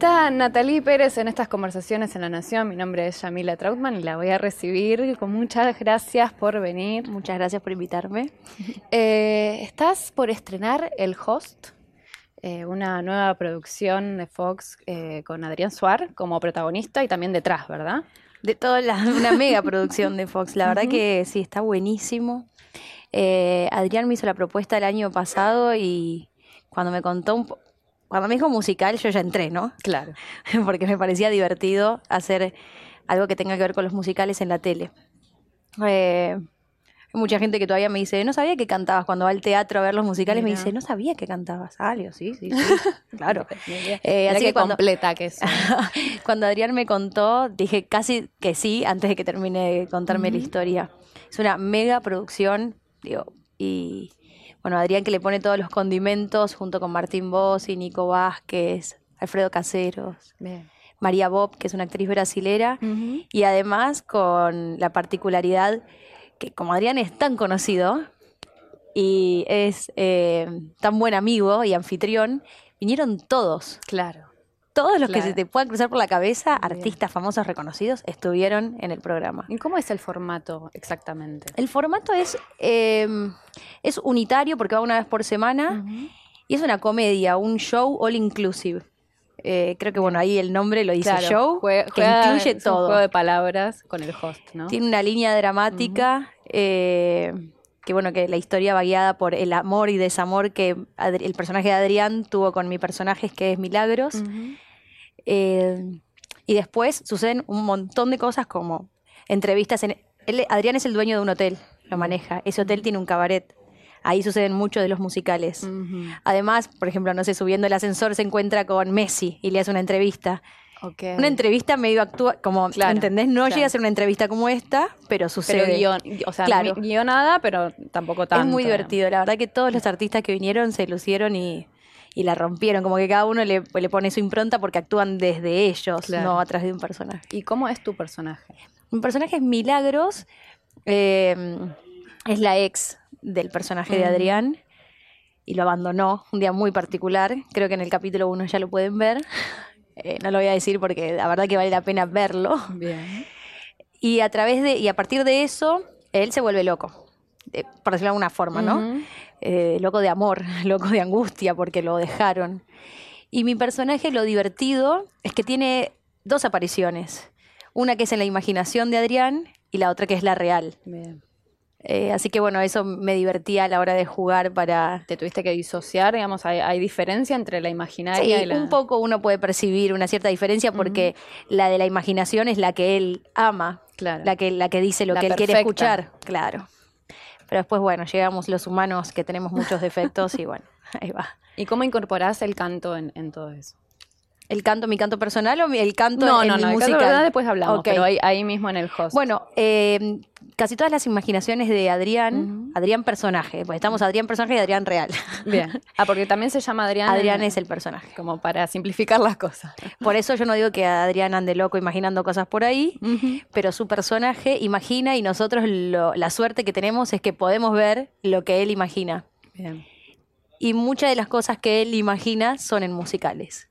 Está Natalie Pérez en estas conversaciones en La Nación. Mi nombre es Yamila Trautman y la voy a recibir con muchas gracias por venir. Muchas gracias por invitarme. Eh, estás por estrenar El Host, eh, una nueva producción de Fox eh, con Adrián Suar como protagonista y también detrás, ¿verdad? De toda la, una mega producción de Fox. La verdad que sí, está buenísimo. Adrián me hizo la propuesta el año pasado y cuando me contó un poco cuando me dijo musical, yo ya entré, ¿no? Claro. Porque me parecía divertido hacer algo que tenga que ver con los musicales en la tele. Eh, hay mucha gente que todavía me dice, no sabía que cantabas. Cuando va al teatro a ver los musicales, me dice, no sabía que cantabas. Ah, sí, sí, sí. claro. Eh, así que, completa que es. cuando Adrián me contó, dije casi que sí, antes de que termine de contarme la historia. Es una mega producción, digo, y bueno, Adrián que le pone todos los condimentos junto con Martín y Nico Vázquez, Alfredo Caseros, María Bob, que es una actriz brasilera, y además con la particularidad que como Adrián es tan conocido y es eh, tan buen amigo y anfitrión, vinieron todos. Claro todos los que se te puedan cruzar por la cabeza, artistas famosos reconocidos, estuvieron en el programa. ¿Y cómo es el formato exactamente? El formato es, em, es unitario porque va una vez por semana y es una comedia, un show all inclusive. Eh, creo que bueno, ahí el nombre lo dice show, que incluye todo. Un juego de palabras con el host, ¿no? Tiene una línea dramática. eh, que bueno, que la historia va guiada por el amor y desamor que el personaje de Adrián tuvo con mi personaje, que es Milagros. Eh, y después suceden un montón de cosas como entrevistas. En, Adrián es el dueño de un hotel, lo maneja. Ese hotel tiene un cabaret. Ahí suceden muchos de los musicales. Además, por ejemplo, no sé, subiendo el ascensor se encuentra con Messi y le hace una entrevista. Una entrevista medio actúa, como, ¿entendés? No llega a ser una entrevista como esta, pero sucede. Pero guion, o sea, claro. guionada, pero tampoco tanto. Es muy divertido, la verdad que todos los artistas que vinieron se lucieron y, y la rompieron, como que cada uno le, pone su impronta porque actúan desde ellos, no atrás de un personaje. ¿Y cómo es tu personaje? Mi personaje es Milagros, eh, es la ex del personaje de Adrián y lo abandonó un día muy particular, creo que en el capítulo 1 ya lo pueden ver. Eh, no lo voy a decir porque la verdad que vale la pena verlo. Bien. Y a través de, y a partir de eso, él se vuelve loco, por decirlo de alguna forma, ¿no? Eh, loco de amor, loco de angustia porque lo dejaron. Y mi personaje, lo divertido, es que tiene dos apariciones. Una que es en la imaginación de Adrián y la otra que es la real. Bien. Eh, así que bueno, eso me divertía a la hora de jugar para... ¿Te tuviste que disociar? Digamos, ¿hay, diferencia entre la imaginaria y la...? un poco uno puede percibir una cierta diferencia porque la de la imaginación es la que él ama, claro. la, que, la que dice lo que él quiere escuchar, claro. Pero después, bueno, llegamos los humanos que tenemos muchos defectos y bueno, ahí va. ¿Y cómo incorporás el canto en, en todo eso? ¿El canto, mi canto personal o el canto no, en no, mi no, música? No, después hablamos, pero ahí, mismo en el host. Bueno, eh, casi todas las imaginaciones de Adrián, Adrián personaje, pues estamos Adrián personaje y Adrián real. Bien. Ah, porque también se llama Adrián. Adrián es el personaje. Como para simplificar las cosas. Por eso yo no digo que Adrián ande loco imaginando cosas por ahí, pero su personaje imagina y nosotros la suerte que tenemos es que podemos ver lo que él imagina. Bien. Y muchas de las cosas que él imagina son en musicales.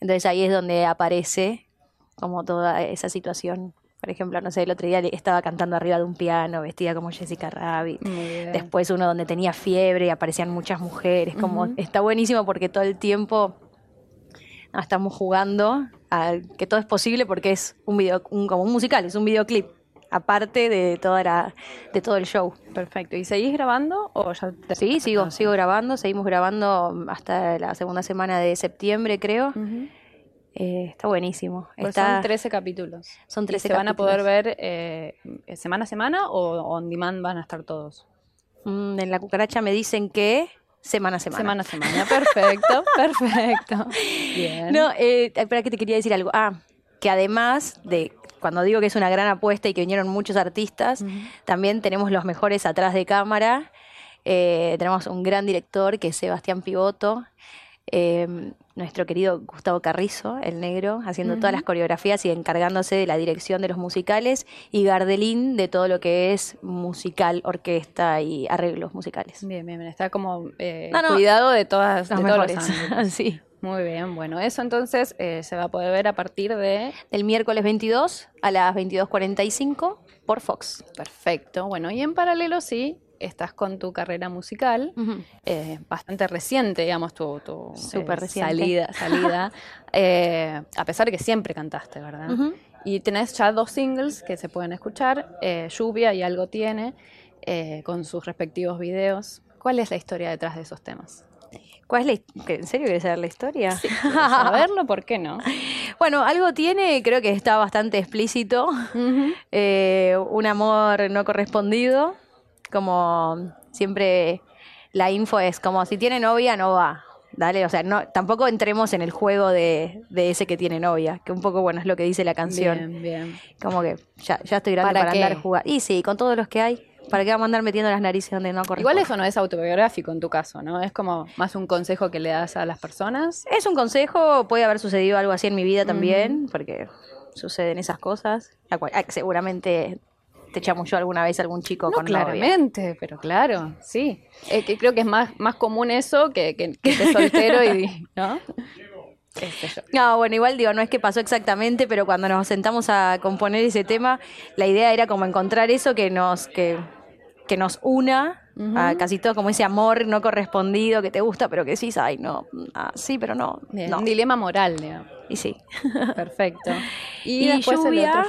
Entonces ahí es donde aparece como toda esa situación. Por ejemplo, no sé, el otro día estaba cantando arriba de un piano, vestida como Jessica Rabbit. Después uno donde tenía fiebre y aparecían muchas mujeres. Como está buenísimo porque todo el tiempo estamos jugando a que todo es posible porque es un video, como un musical, es un videoclip aparte de toda la, de todo el show. Perfecto. ¿Y seguís grabando o ya Sí, sigo, sigo grabando, seguimos grabando hasta la segunda semana de septiembre, creo. Eh, está buenísimo. Pues son 13 capítulos. Son 13 ¿Y ¿Se van a poder ver eh, semana a semana o on demand van a estar todos? Mm, en la cucaracha me dicen que semana a semana. Semana a semana, perfecto, perfecto. Bien. No, eh, espera que te quería decir algo. Ah, que además de cuando digo que es una gran apuesta y que vinieron muchos artistas, también tenemos los mejores atrás de cámara. Eh, tenemos un gran director que es Sebastián Pivoto. Eh, nuestro querido Gustavo Carrizo, el negro, haciendo todas las coreografías y encargándose de la dirección de los musicales, y Gardelín de todo lo que es musical, orquesta y arreglos musicales. Bien, bien, está como eh, cuidado de todas las mejores. sí. Muy bien, bueno, eso entonces eh, se va a poder ver a partir de... Del miércoles 22 a las 22.45 por Fox. Perfecto, bueno, y en paralelo sí, estás con tu carrera musical, eh, bastante reciente, digamos, tu, eh, salida, salida eh, a pesar de que siempre cantaste, ¿verdad? Y tenés ya dos singles que se pueden escuchar, Lluvia y Algo Tiene, con sus respectivos videos. ¿Cuál es la historia detrás de esos temas? ¿Cuál es la ¿En serio quieres saber la historia? Sí, saberlo, ¿por qué no? Bueno, algo tiene, creo que está bastante explícito. un amor no correspondido como siempre la info es como si tiene novia no va. Dale, o sea, no, tampoco entremos en el juego de, ese que tiene novia, que un poco, bueno, es lo que dice la canción. Bien, bien. Como que ya, ya estoy grande para, andar jugar. Y sí, con todos los que hay, ¿para qué vamos a andar metiendo las narices donde no corresponde? Igual eso no es autobiográfico en tu caso, ¿no? Es como más un consejo que le das a las personas. Es un consejo, puede haber sucedido algo así en mi vida también, porque suceden esas cosas. Seguramente te yo alguna vez algún chico con claramente, pero claro, sí. Eh, que creo que es más, más común eso que, que, que te soltero y, ¿no? No, bueno, igual digo, no es que pasó exactamente, pero cuando nos sentamos a componer ese tema, la idea era como encontrar eso que nos, que, que nos una a casi todo, como ese amor no correspondido que te gusta, pero que sí, ay, no, ah, sí, pero no, Un dilema moral, digamos. Y sí. Perfecto. Y, después lluvia,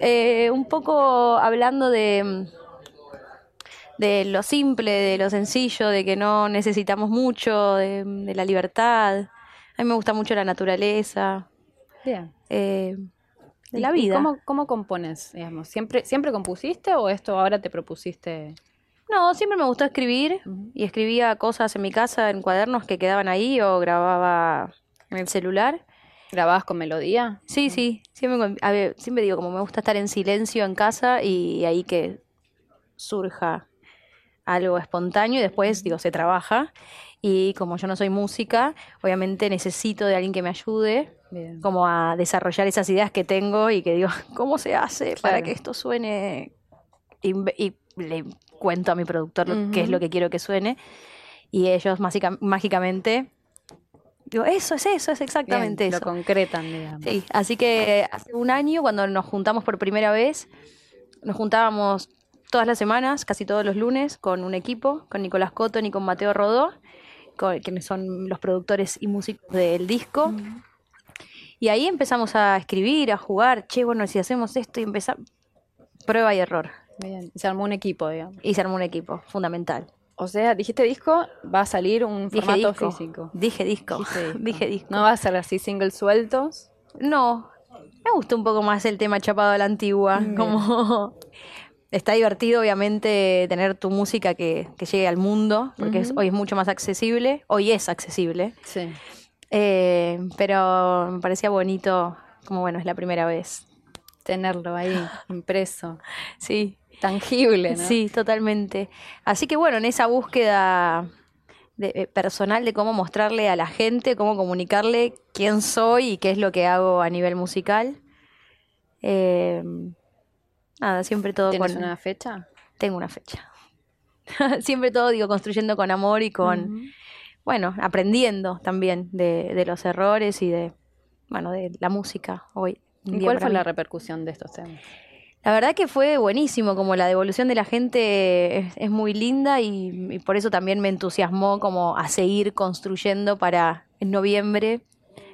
eh, un poco hablando de, de lo simple, de lo sencillo, de que no necesitamos mucho, de, la libertad. A mí me gusta mucho la naturaleza. Bien. Eh, de la vida. ¿Cómo, cómo compones? Digamos? ¿Siempre, ¿Siempre compusiste o esto ahora te propusiste? No, siempre me gustó escribir y escribía cosas en mi casa en cuadernos que quedaban ahí o grababa en el celular. ¿Grababas con melodía? Sí, sí. Siempre, a ver, siempre digo, como me gusta estar en silencio en casa y ahí que surja algo espontáneo y después, digo, se trabaja. Y como yo no soy música, obviamente necesito de alguien que me ayude como a desarrollar esas ideas que tengo y que digo, ¿cómo se hace para que esto suene? Y, le cuento a mi productor qué es lo que quiero que suene. Y ellos mágicamente Digo, eso es eso, es exactamente eso. Lo concretan, digamos. Sí, así que hace un año, cuando nos juntamos por primera vez, nos juntábamos todas las semanas, casi todos los lunes, con un equipo, con Nicolás Cotton y con Mateo Rodó, quienes son los productores y músicos del disco. Y ahí empezamos a escribir, a jugar, che, bueno, si hacemos esto y empezamos, prueba y error. Bien, y se armó un equipo, digamos. Y se armó un equipo, fundamental. O sea, dijiste disco, va a salir un formato físico. Dije disco. Dije disco. ¿No va a ser así singles sueltos? No. Me gusta un poco más el tema chapado a la antigua. Como está divertido, obviamente, tener tu música que, llegue al mundo, porque hoy es mucho más accesible. Hoy es accesible. Sí. Eh, pero me parecía bonito, como bueno, es la primera vez. Tenerlo ahí impreso. Sí tangible, ¿no? Sí, totalmente. Así que bueno, en esa búsqueda eh, personal de cómo mostrarle a la gente, cómo comunicarle quién soy y qué es lo que hago a nivel musical. Eh, nada, siempre todo ¿Tienes una fecha? Tengo una fecha. siempre todo, digo, construyendo con amor y con, bueno, aprendiendo también de, de, los errores y de, bueno, de la música hoy. ¿Y cuál fue la repercusión de estos temas? La verdad que fue buenísimo, como la devolución de la gente es, muy linda y, por eso también me entusiasmó como a seguir construyendo para en noviembre,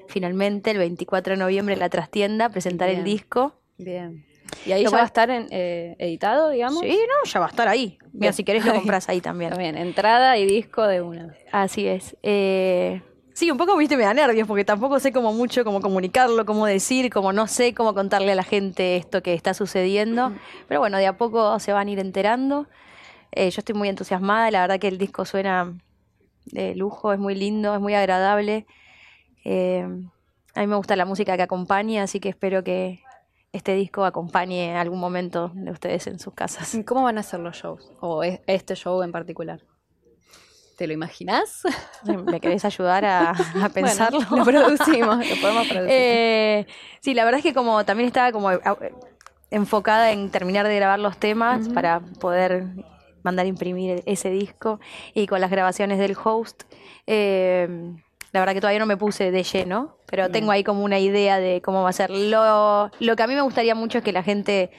finalmente el 24 de noviembre en la trastienda, presentar el disco. Bien. ¿Y ahí ya va a estar en, eh, editado, digamos? Sí, no, ya va a estar ahí. Mira, si querés lo compras ahí también. Bien, entrada y disco de una. Así es. Eh, Sí, un poco, viste, me da nervios porque tampoco sé cómo mucho cómo comunicarlo, cómo decir, como no sé cómo contarle a la gente esto que está sucediendo. Pero bueno, de a poco se van a ir enterando. Eh, yo estoy muy entusiasmada, la verdad que el disco suena de lujo, es muy lindo, es muy agradable. Eh, a mí me gusta la música que acompaña, así que espero que, este disco acompañe algún momento de ustedes en sus casas. ¿Cómo van a ser los shows? ¿O este show en particular? ¿Te lo imaginas? ¿Me querés ayudar a, pensarlo? lo producimos, lo podemos producir. Eh, sí, la verdad es que como también estaba como enfocada en terminar de grabar los temas para poder mandar a imprimir ese disco y con las grabaciones del host. Eh, la verdad que todavía no me puse de lleno, pero tengo ahí como una idea de cómo va a ser. Lo, lo que a mí me gustaría mucho es que la gente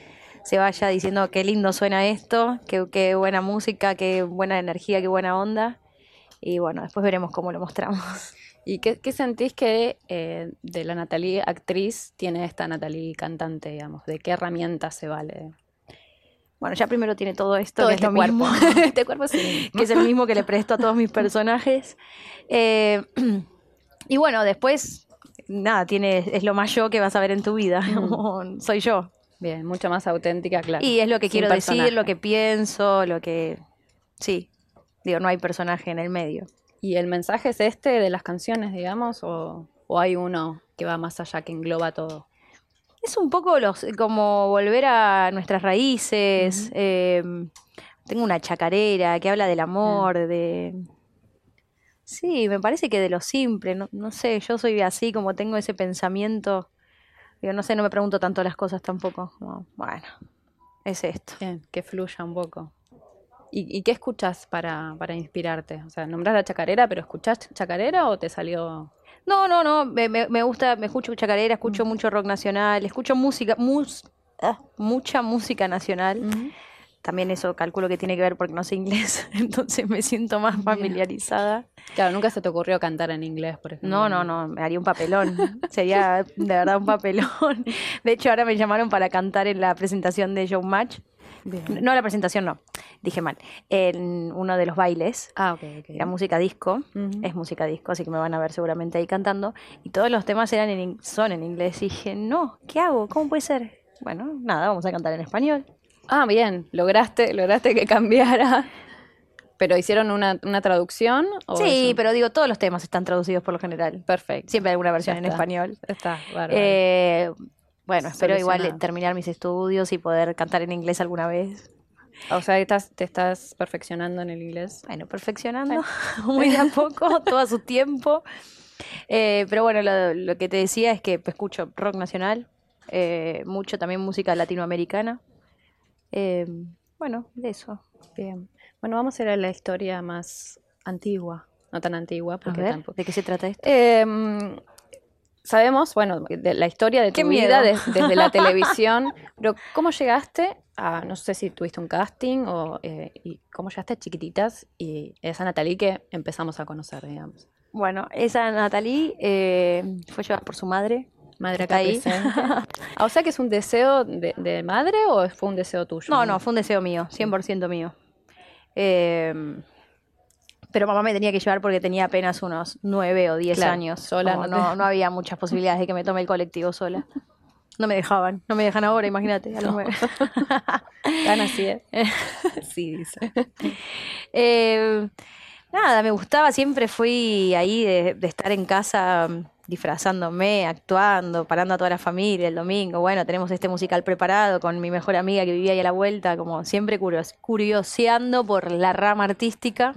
se vaya diciendo qué lindo suena esto, qué, qué buena música, qué buena energía, qué buena onda. Y bueno, después veremos cómo lo mostramos. ¿Y qué, sentís que eh, de la Natalie actriz tiene esta Natalie cantante, digamos? ¿De qué herramienta se vale? Bueno, ya primero tiene todo esto, que es este cuerpo. mismo. este cuerpo sí. que es el mismo que le presto a todos mis personajes. Eh, y bueno, después, nada, tiene, es lo más yo que vas a ver en tu vida. soy yo. Bien, mucho más auténtica, claro. Y es lo que quiero decir, lo que pienso, lo que... Sí, digo, no hay personaje en el medio. ¿Y el mensaje es este de las canciones, digamos, o, o hay uno que va más allá, que engloba todo? Es un poco los, como volver a nuestras raíces. Em, tengo una chacarera que habla del amor, de... Sí, me parece que de lo simple, no, no sé, yo soy así, como tengo ese pensamiento, yo no sé, no me pregunto tanto las cosas tampoco. bueno, es esto. Bien, que fluya un poco. ¿Y, qué escuchas para, para inspirarte? O sea, nombras la chacarera, pero ¿escuchás chacarera o te salió no, no, no, me, me, gusta, me escucho chacarera, escucho mucho rock nacional, escucho música, mus, ah, mucha música nacional. También eso calculo que tiene que ver porque no sé inglés, entonces me siento más familiarizada. Claro, nunca se te ocurrió cantar en inglés, por ejemplo. No, no, no, me haría un papelón. Sería de verdad un papelón. De hecho, ahora me llamaron para cantar en la presentación de Joe Match no la presentación, no. Dije mal. En uno de los bailes. Ah, ok, Era música disco. Es música disco, así que me van a ver seguramente ahí cantando. Y todos los temas eran en, son en inglés. Y dije, no, ¿qué hago? ¿Cómo puede ser? Bueno, nada, vamos a cantar en español. Ah, bien. Lograste, lograste que cambiara. ¿Pero hicieron una, traducción? sí, pero digo, todos los temas están traducidos por lo general. Perfecto. Siempre hay alguna versión en español. Está, bárbaro. Eh, bueno, espero igual terminar mis estudios y poder cantar en inglés alguna vez. O sea, estás, te estás perfeccionando en el inglés. Bueno, perfeccionando muy a poco, todo a su tiempo. Eh, pero bueno, lo, que te decía es que escucho rock nacional, eh, mucho también música latinoamericana. Eh, bueno, de eso. Bien. Bueno, vamos a ir a la historia más antigua. No tan antigua, porque tampoco. ¿De qué se trata esto? Sabemos, bueno, de la historia de tu vida desde la televisión, pero ¿cómo llegaste a, no sé si tuviste un casting o eh, y cómo llegaste a Chiquititas y esa Natalie que empezamos a conocer, digamos? Bueno, esa Natalie eh, fue llevada por su madre. Madre acá ahí. Ah, o sea que es un deseo de, madre o fue un deseo tuyo? No, no, fue un deseo mío, 100% mío. Eh, pero mamá me tenía que llevar porque tenía apenas unos nueve o diez años. Sola, no, no, había muchas posibilidades de que me tome el colectivo sola. No me dejaban, no me dejan ahora, imagínate, a los nueve. Tan así, ¿eh? sí, dice. Eh, nada, me gustaba, siempre fui ahí de, de estar en casa disfrazándome, actuando, parando a toda la familia el domingo. Bueno, tenemos este musical preparado con mi mejor amiga que vivía ahí a la vuelta, como siempre curioseando por la rama artística,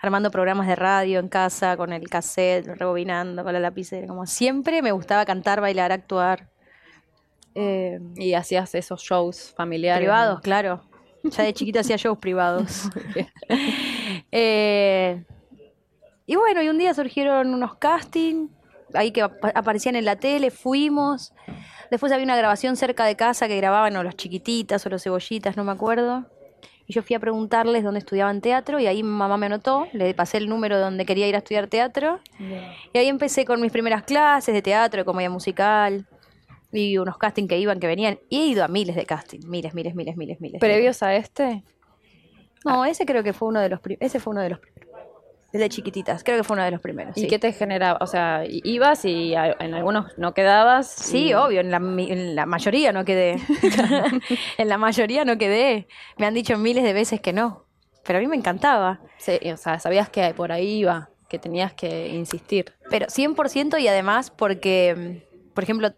armando programas de radio en casa, con el cassette, rebobinando, con la lapicera. Como siempre me gustaba cantar, bailar, actuar. Eh, y hacías esos shows familiares. Privados, claro. Ya de chiquita hacía shows privados. Eh, y bueno, y un día surgieron unos castings ahí que aparecían en la tele, fuimos. Después había una grabación cerca de casa que grababan o los chiquititas o los cebollitas, no me acuerdo. Y yo fui a preguntarles dónde estudiaban teatro y ahí mamá me anotó, le pasé el número de donde quería ir a estudiar teatro. Y ahí empecé con mis primeras clases de teatro, de comedia musical y unos castings que iban, que venían. Y he ido a miles de castings, miles, miles, miles, miles, miles. ¿Previos a este? No, ese creo que fue uno de los ese fue uno de los desde chiquititas, creo que fue uno de los primeros. ¿Y qué te generaba? O sea, ibas y en algunos no quedabas. Sí, obvio, en la, en la, mayoría no quedé. en la mayoría no quedé. Me han dicho miles de veces que no, pero a mí me encantaba. Sí, o sea, sabías que por ahí iba, que tenías que insistir. Pero 100% y además porque, por ejemplo,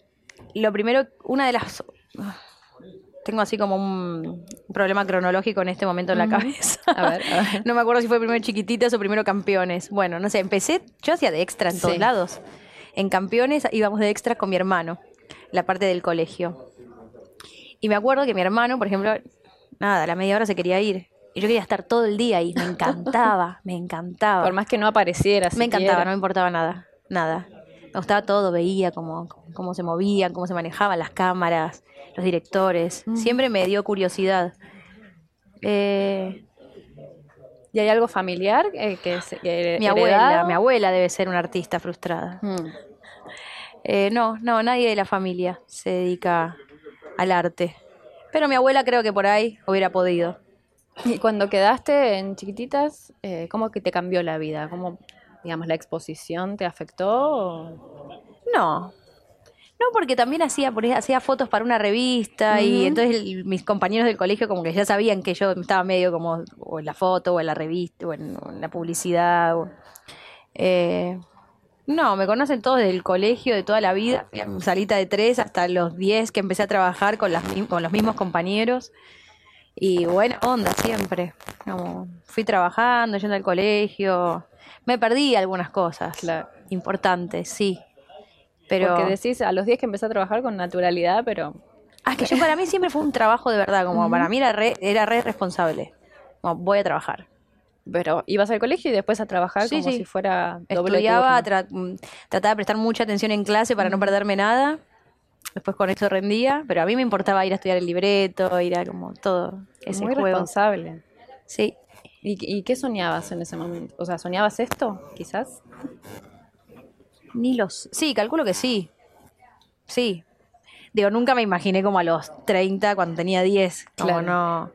lo primero, una de las tengo así como un problema cronológico en este momento en la cabeza. A ver, no me acuerdo si fue primero chiquititas o primero campeones. Bueno, no sé, empecé, yo hacía de extra en todos lados. En campeones íbamos de extra con mi hermano, la parte del colegio. Y me acuerdo que mi hermano, por ejemplo, nada, a la media hora se quería ir. Y yo quería estar todo el día ahí. Me encantaba, me encantaba. Por más que no apareciera. Me encantaba, no me importaba nada, nada. Me gustaba todo, veía cómo, cómo se movían, cómo se manejaban las cámaras, los directores. Mm. Siempre me dio curiosidad. Eh, ¿Y hay algo familiar eh, que, mi abuela, mi abuela debe ser una artista frustrada. Mm. Eh, no, no, nadie de la familia se dedica al arte. Pero mi abuela creo que por ahí hubiera podido. Y cuando quedaste en chiquititas, ¿cómo que te cambió la vida? ¿Cómo, digamos, la exposición te afectó? No, no, porque también hacía, hacía fotos para una revista y entonces mis compañeros del colegio como que ya sabían que yo estaba medio como o en la foto o en la revista o en, la publicidad. Eh, no, me conocen todos del colegio, de toda la vida, salita de tres hasta los diez que empecé a trabajar con, las, con los mismos compañeros. Y buena onda siempre. Como fui trabajando, yendo al colegio. Me perdí algunas cosas importantes, sí. Pero... Porque decís a los 10 que empecé a trabajar con naturalidad, pero... Ah, que yo para mí siempre fue un trabajo de verdad, como para mí era re, era re responsable. Como voy a trabajar. Pero ibas al colegio y después a trabajar como si fuera doble Estudiaba, mm, trataba de prestar mucha atención en clase para no perderme nada. Después con eso rendía, pero a mí me importaba ir a estudiar el libreto, ir a como todo ese Muy responsable. Sí. ¿Y, ¿Y qué soñabas en ese momento? O sea, ¿soñabas esto, quizás? Ni los. Sí, calculo que sí. Sí. Digo, nunca me imaginé como a los 30 cuando tenía 10. Como no.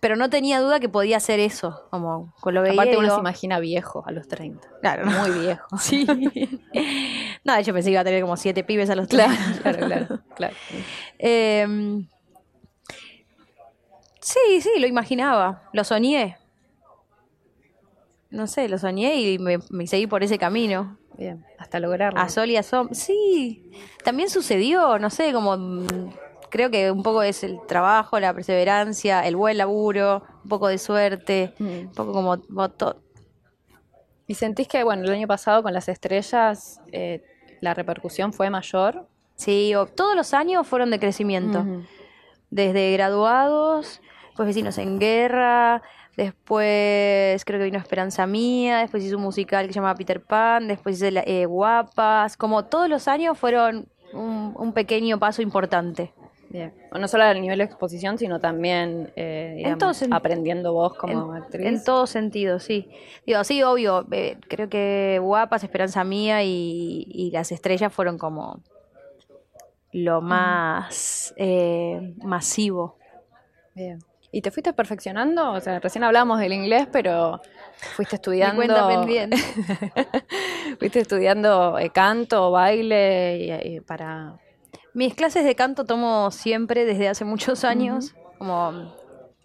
Pero no tenía duda que podía hacer eso. Como con lo veía. Aparte, uno se imagina viejo a los 30. Claro. Muy viejo. Sí. no, de hecho pensé que iba a tener como 7 pibes a los 30. Claro, claro, claro. Em, sí, sí, lo imaginaba. Lo soñé. No sé, lo soñé y me seguí por ese camino. Bien, hasta lograrlo. A sol y a sombra. Sí, también sucedió, no sé, como mm, creo que un poco es el trabajo, la perseverancia, el buen laburo, un poco de suerte, mm. un poco como ¿Y sentís que, bueno, el año pasado con las estrellas eh, la repercusión fue mayor? Sí, todos los años fueron de crecimiento. Desde graduados, pues vecinos en guerra, Después creo que vino Esperanza Mía, después hizo un musical que se llamaba Peter Pan, después hice eh, Guapas, como todos los años fueron un, pequeño paso importante. Bien. No solo a nivel de exposición, sino también eh, aprendiendo vos como actriz. En todo sentido, sí. Digo, sí, obvio, eh, creo que Guapas, Esperanza Mía y, Las Estrellas fueron como lo más masivo. Bien. ¿Y te fuiste perfeccionando? O sea, recién hablamos del inglés, pero fuiste estudiando. cuenta pendiente. fuiste estudiando eh, canto, baile y, para. Mis clases de canto tomo siempre desde hace muchos años. Como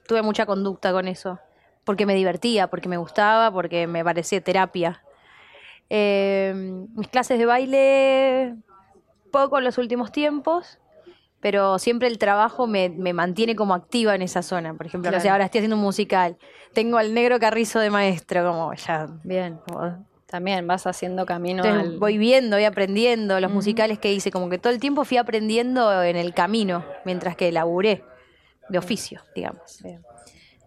tuve mucha conducta con eso. Porque me divertía, porque me gustaba, porque me parecía terapia. Eh, mis clases de baile, poco en los últimos tiempos pero siempre el trabajo me, mantiene como activa en esa zona. Por ejemplo, ahora estoy haciendo un musical, tengo al negro carrizo de maestro, como ya. Bien. también vas haciendo camino. Voy viendo, voy aprendiendo los musicales que hice, como que todo el tiempo fui aprendiendo en el camino, mientras que laburé de oficio, digamos.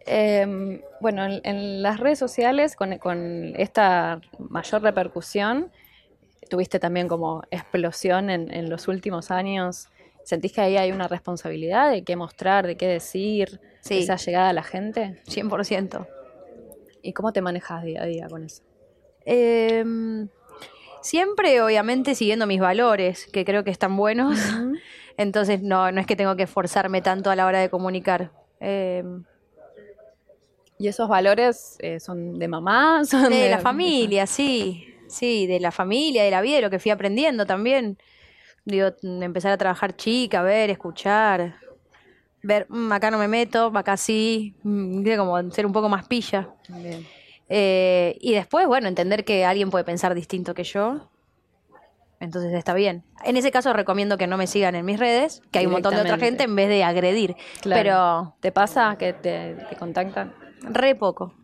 Em, bueno, en, las redes sociales, con, esta mayor repercusión, tuviste también como explosión en, en los últimos años ¿Sentís que ahí hay una responsabilidad de qué mostrar, de qué decir, esa llegada a la gente? 100%. ¿Y cómo te manejas día a día con eso? Em, siempre, obviamente, siguiendo mis valores, que creo que están buenos. Entonces, no, no es que tengo que esforzarme tanto a la hora de comunicar. Em, ¿Y esos valores eh, son de mamá? de la familia, sí. Sí, de la familia, de la vida, de lo que fui aprendiendo también. Digo, empezar a trabajar chica, ver, escuchar, ver, mm, acá no me meto, acá sí, mm, como ser un poco más pilla. Eh, y después, bueno, entender que alguien puede pensar distinto que yo. Entonces está bien. En ese caso recomiendo que no me sigan en mis redes, que hay un montón de otra gente en vez de agredir. Pero ¿te pasa que te, contactan? Re poco.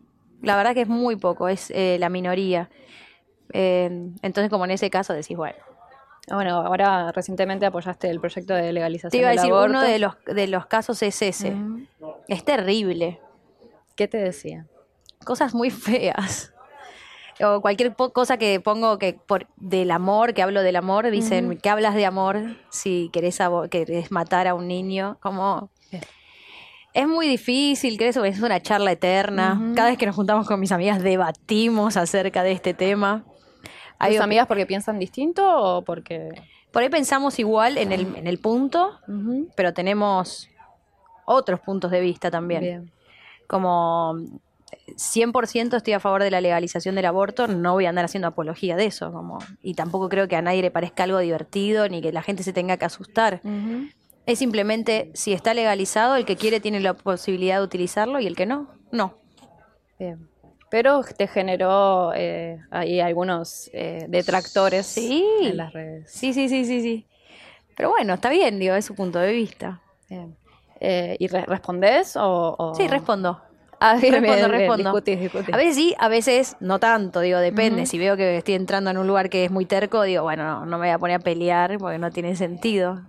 La verdad que es muy poco, es eh, la minoría. Eh, entonces, como en ese caso decís, bueno, Ah, bueno, ahora recientemente apoyaste el proyecto de legalización Te iba a decir, uno de los, de los casos es ese. Es terrible. ¿Qué te decía? Cosas muy feas. O cualquier cosa que pongo que por del amor, que hablo del amor, dicen, ¿qué hablas de amor si querés, querés matar a un niño? Como... Es muy difícil, que eso es una charla eterna. Cada vez que nos juntamos con mis amigas debatimos acerca de este tema. ¿Hay amigas porque piensan distinto o porque...? Por ahí pensamos igual en el, en el punto, pero tenemos otros puntos de vista también. Bien. Como 100% estoy a favor de la legalización del aborto, no voy a andar haciendo apología de eso, como y tampoco creo que a nadie le parezca algo divertido ni que la gente se tenga que asustar. Es simplemente si está legalizado, el que quiere tiene la posibilidad de utilizarlo y el que no, no. Bien pero te generó eh, ahí algunos eh, detractores en las redes. Sí, sí, sí, sí, sí. Pero bueno, está bien, digo, es su punto de vista. Eh, ¿Y respondes o, Sí, respondo. Ah, respondo, respondo. A veces sí, a veces no tanto, digo, depende. Si veo que estoy entrando en un lugar que es muy terco, digo, bueno, no, no me voy a poner a pelear porque no tiene sentido.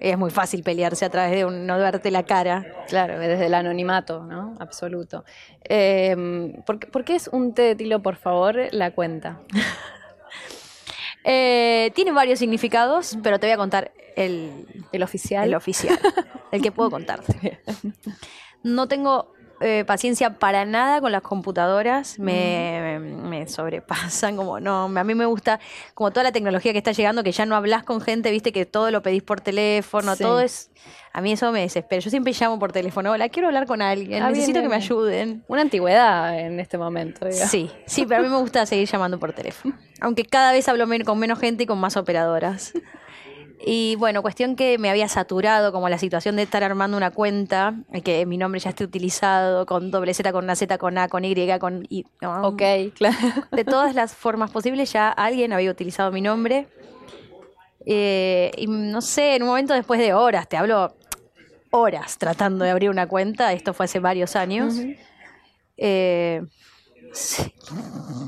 Es muy fácil pelearse a través de un, no verte la cara. Claro, desde el anonimato, ¿no? Absoluto. Em, ¿por, qué es un té de tilo, por favor, la cuenta? Eh, tiene varios significados, pero te voy a contar el, el oficial. El oficial, el que puedo contarte. No tengo eh, paciencia para nada con las computadoras, me, me, sobrepasan, como no, a mí me gusta como toda la tecnología que está llegando, que ya no hablas con gente, viste que todo lo pedís por teléfono, todo es, a mí eso me desespera, yo siempre llamo por teléfono, hola, quiero hablar con alguien, ah, necesito que me ayuden. Una antigüedad en este momento. Sí, sí, pero a mí me gusta seguir llamando por teléfono, aunque cada vez hablo con menos gente y con más operadoras. Y bueno, cuestión que me había saturado como la situación de estar armando una cuenta, que mi nombre ya esté utilizado con doble Z, con una Z, con A, con Y, con I. Ok, claro. De todas las formas posibles ya alguien había utilizado mi nombre. Eh, y no sé, en un momento después de horas, te hablo horas tratando de abrir una cuenta, esto fue hace varios años. eh,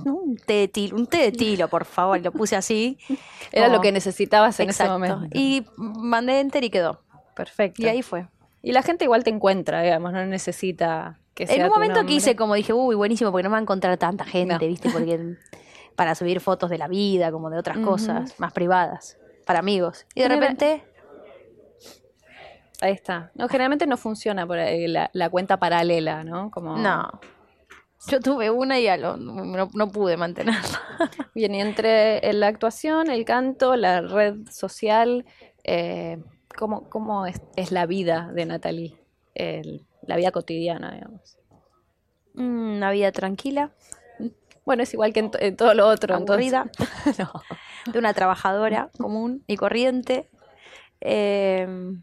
un té de tilo, un té de tilo, por favor, lo puse así. Era lo que necesitabas en ese momento. Y mandé enter y quedó. Perfecto. Y ahí fue. Y la gente igual te encuentra, digamos, no necesita que sea En un momento quise, como dije, uy, buenísimo, porque no me va a encontrar tanta gente, ¿viste? Porque para subir fotos de la vida, como de otras cosas más privadas, para amigos. Y de repente... Ahí está. No, generalmente no funciona por la, la, cuenta paralela, ¿no? Como... No. Yo tuve una y ya no, pude mantenerla. Bien, y entre la actuación, el canto, la red social, eh, ¿cómo, es, la vida de Natalie? la vida cotidiana, digamos. Mm, una vida tranquila. Bueno, es igual que en, todo lo otro. Aburrida. De una trabajadora común y corriente. Em,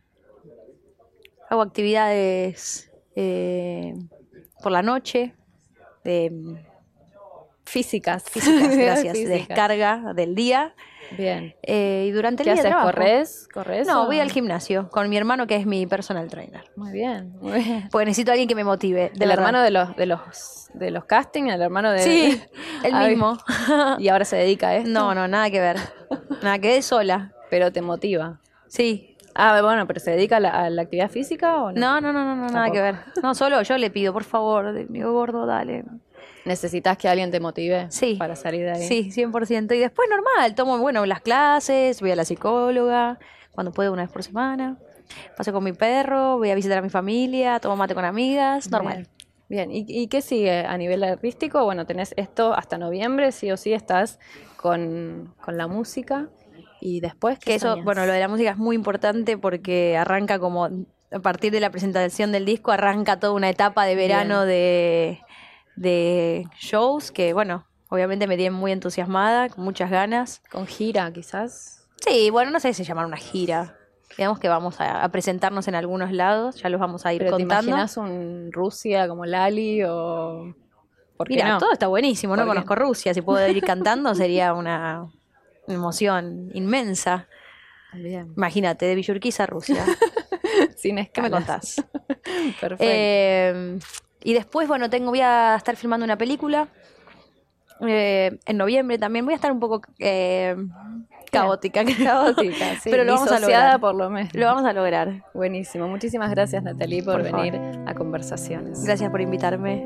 hago actividades eh, por la noche, de físicas, físicas, gracias, descarga del día. Bien. Eh, y durante el ¿Qué día haces? ¿Corres? No, voy al gimnasio con mi hermano que es mi personal trainer. Muy bien, muy bien. Porque necesito a alguien que me motive. ¿Del hermano de los, de los de los castings? ¿El hermano de...? Sí, el mismo. ¿Y ahora se dedica a esto? No, no, nada que ver. Nada, quedé sola. Pero te motiva. Sí. Ah, bueno, pero ¿se dedica a la, actividad física o no? No, no, no, no, nada que ver. No, solo yo le pido, por favor, digo, gordo, dale. ¿Necesitas que alguien te motive sí. para salir de ahí? Sí, 100%. Y después normal, tomo, bueno, las clases, voy a la psicóloga, cuando puedo una vez por semana. Paso con mi perro, voy a visitar a mi familia, tomo mate con amigas, normal. Bien, ¿Y, ¿Y, qué sigue a nivel artístico? Bueno, tenés esto hasta noviembre, sí o sí estás con, con la música. Y después, que eso, bueno, lo de la música es muy importante porque arranca como, a partir de la presentación del disco, arranca toda una etapa de verano de, de shows que, bueno, obviamente me tienen muy entusiasmada, con muchas ganas. ¿Con gira quizás? Sí, bueno, no sé si se llama una gira. Digamos que vamos a, presentarnos en algunos lados, ya los vamos a ir ¿Pero contando. ¿Te imaginas un Rusia como Lali o...? Mira, todo está buenísimo, no conozco Rusia, si puedo ir cantando sería una emoción inmensa. Imagínate, de Villurquiza a Rusia. Sin escalas. ¿Qué me contás? Perfecto. Eh, y después, bueno, tengo, voy a estar filmando una película. eh, en noviembre también. Voy a estar un poco eh, caótica. Caótica, sí. Pero lo vamos a lograr. por lo menos. Lo vamos a lograr. Buenísimo. Muchísimas gracias, Natalie, por, Por favor. venir a conversaciones. Gracias por invitarme.